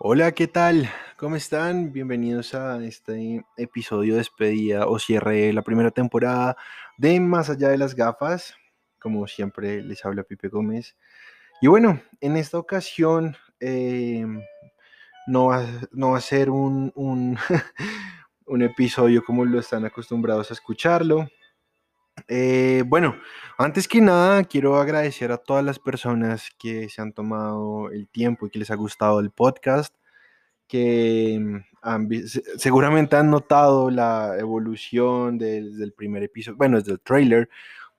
Hola, ¿qué tal? ¿Cómo están? Bienvenidos a este episodio de despedida o cierre de la primera temporada de Más allá de las gafas. Como siempre, les habla Pipe Gómez. Y bueno, en esta ocasión eh, no, va, a ser un, episodio como lo están acostumbrados a escucharlo. Eh, bueno, antes que nada, quiero agradecer a todas las personas que se han tomado el tiempo y que les ha gustado el podcast, que mm, seguramente han notado la evolución desde el primer episodio, bueno, desde el trailer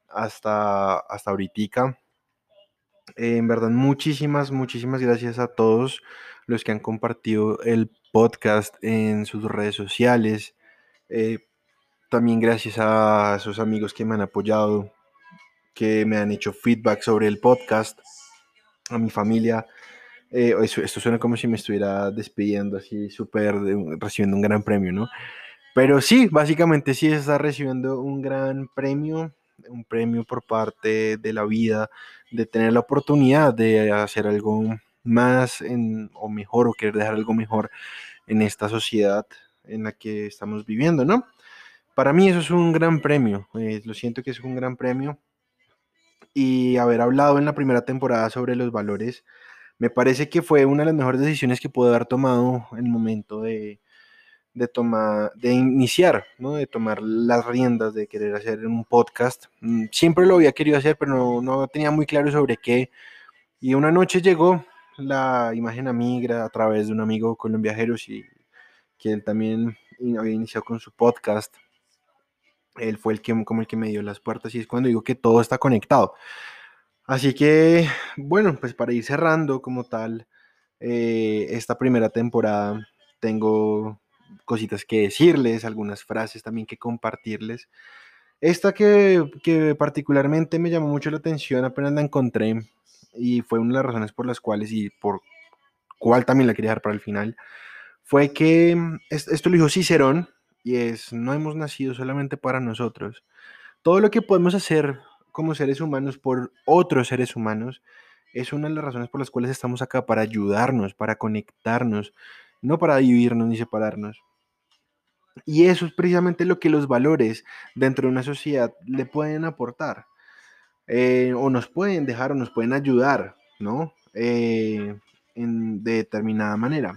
hasta, hasta ahorita. Eh, en verdad, muchísimas, muchísimas gracias a todos los que han compartido el podcast en sus redes sociales. Eh, también gracias a esos amigos que me han apoyado, que me han hecho feedback sobre el podcast, a mi familia. Eh, esto suena como si me estuviera despidiendo, así súper, recibiendo un gran premio, ¿no? Pero sí, básicamente sí está recibiendo un gran premio, un premio por parte de la vida, de tener la oportunidad de hacer algo más en, o mejor o querer dejar algo mejor en esta sociedad en la que estamos viviendo, ¿no? Para mí eso es un gran premio, eh, lo siento que es un gran premio. Y haber hablado en la primera temporada sobre los valores, me parece que fue una de las mejores decisiones que pude haber tomado en el momento de, de, tomar, de iniciar, ¿no? de tomar las riendas, de querer hacer un podcast. Mm, siempre lo había querido hacer, pero no, no tenía muy claro sobre qué. Y una noche llegó la imagen amiga a través de un amigo con viajeros y que él también había iniciado con su podcast él fue el que, como el que me dio las puertas y es cuando digo que todo está conectado. Así que, bueno, pues para ir cerrando como tal eh, esta primera temporada, tengo cositas que decirles, algunas frases también que compartirles. Esta que, que particularmente me llamó mucho la atención, apenas la encontré y fue una de las razones por las cuales y por cuál también la quería dejar para el final, fue que esto lo dijo Cicerón, y es, no hemos nacido solamente para nosotros. Todo lo que podemos hacer como seres humanos por otros seres humanos es una de las razones por las cuales estamos acá, para ayudarnos, para conectarnos, no para dividirnos ni separarnos. Y eso es precisamente lo que los valores dentro de una sociedad le pueden aportar. Eh, o nos pueden dejar o nos pueden ayudar, ¿no? Eh, en, de determinada manera.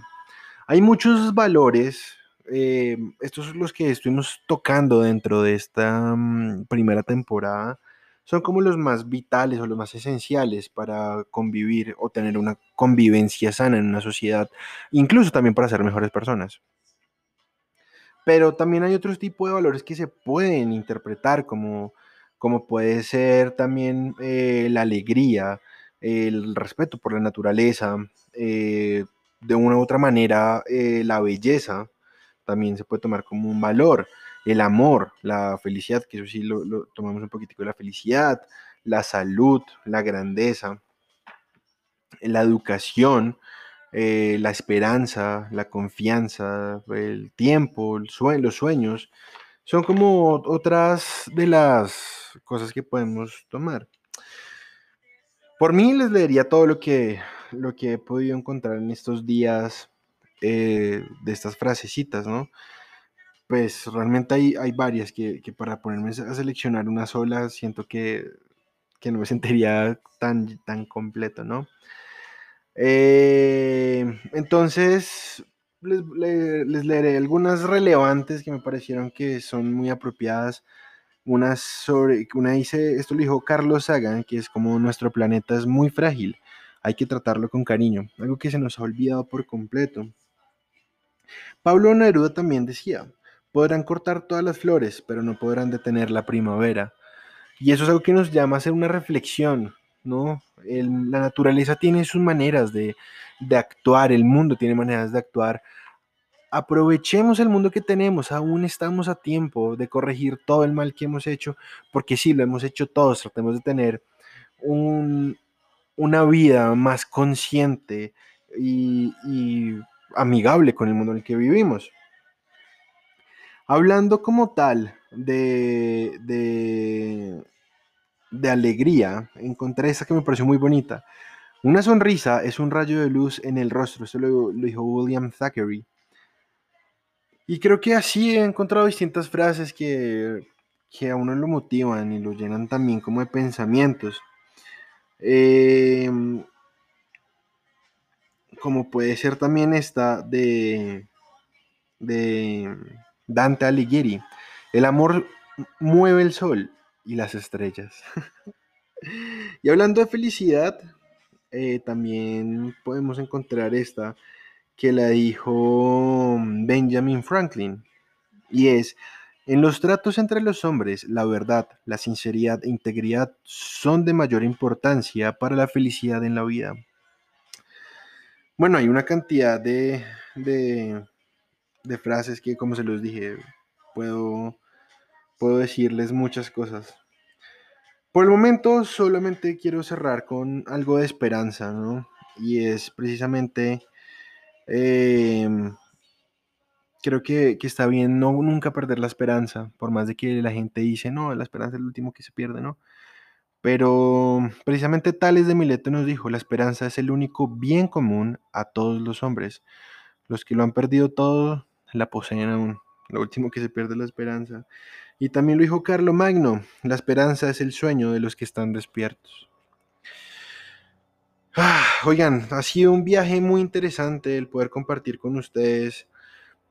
Hay muchos valores eh, estos son los que estuvimos tocando dentro de esta mm, primera temporada. Son como los más vitales o los más esenciales para convivir o tener una convivencia sana en una sociedad, incluso también para ser mejores personas. Pero también hay otros tipos de valores que se pueden interpretar como, como puede ser también eh, la alegría, el respeto por la naturaleza, eh, de una u otra manera la belleza, también se puede tomar como un valor. El amor, la felicidad, que eso sí lo, tomamos un poquitico la felicidad, la salud, la grandeza, la educación, eh, la esperanza, la confianza, el tiempo, el los sueños, son como otras de las cosas que podemos tomar. Por mí les leería todo lo que, lo que he podido encontrar en estos días eh, de estas frasecitas, ¿no? Pues realmente hay, hay varias que, para ponerme a seleccionar una sola siento que, no me sentiría tan, tan completo, ¿no? Eh, entonces, les, les, leeré algunas relevantes que me parecieron que son muy apropiadas. Una, sobre, una dice, esto lo dijo Carlos Sagan, que es como nuestro planeta es muy frágil, hay que tratarlo con cariño, algo que se nos ha olvidado por completo. Pablo Neruda también decía, podrán cortar todas las flores, pero no podrán detener la primavera. Y eso es algo que nos llama a hacer una reflexión, ¿no? la naturaleza tiene sus maneras de, actuar, el mundo tiene maneras de actuar. Aprovechemos el mundo que tenemos, aún estamos a tiempo de corregir todo el mal que hemos hecho, porque sí, lo hemos hecho todos, tratemos de tener una vida más consciente y amigable con el mundo en el que vivimos. Hablando como tal de, de, alegría, encontré esta que me pareció muy bonita. Una sonrisa es un rayo de luz en el rostro, eso lo, dijo William Thackeray. Y creo que así he encontrado distintas frases que, que a uno lo motivan y lo llenan también como de pensamientos. Em, como puede ser también esta de, de Dante Alighieri. El amor mueve el sol y las estrellas. y hablando de felicidad, eh, también podemos encontrar esta que la dijo Benjamin Franklin. Y es, en los tratos entre los hombres, la verdad, la sinceridad e integridad son de mayor importancia para la felicidad en la vida. Bueno, hay una cantidad de, de, frases que, como se los dije, puedo, puedo decirles muchas cosas. Por el momento solamente quiero cerrar con algo de esperanza, ¿no? Y es precisamente, em, creo que, que, está bien no nunca perder la esperanza, por más de que la gente dice, no, la esperanza es el último que se pierde, ¿no? Pero precisamente Tales de Mileto nos dijo, la esperanza es el único bien común a todos los hombres. Los que lo han perdido todo, la poseen aún. Lo último que se pierde es la esperanza. Y también lo dijo Carlo Magno, la esperanza es el sueño de los que están despiertos. Ah, oigan, ha sido un viaje muy interesante el poder compartir con ustedes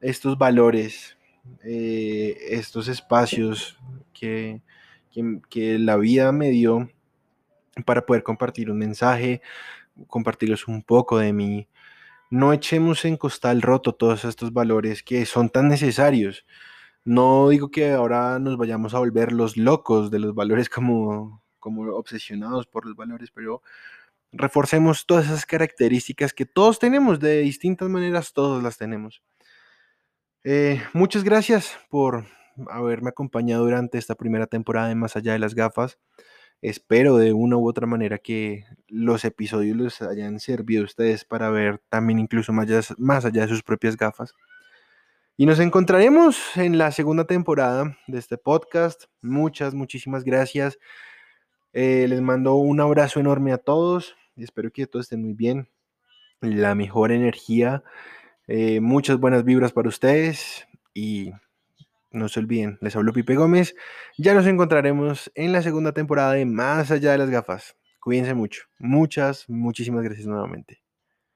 estos valores, eh, estos espacios que, que, la vida me dio para poder compartir un mensaje, compartirles un poco de mí. No echemos en costal roto todos estos valores que son tan necesarios. No digo que ahora nos vayamos a volver los locos de los valores como, como obsesionados por los valores, pero reforcemos todas esas características que todos tenemos, de distintas maneras todos las tenemos. Eh, muchas gracias por haberme acompañado durante esta primera temporada de Más allá de las gafas. Espero de una u otra manera que los episodios les hayan servido a ustedes para ver también incluso más allá, más allá de sus propias gafas. Y nos encontraremos en la segunda temporada de este podcast. Muchas, muchísimas gracias. Eh, les mando un abrazo enorme a todos. Espero que todos estén muy bien. La mejor energía. Eh, muchas buenas vibras para ustedes. Y no se olviden, les hablo Pipe Gómez. Ya nos encontraremos en la segunda temporada de Más allá de las gafas. Cuídense mucho. Muchas, muchísimas gracias nuevamente.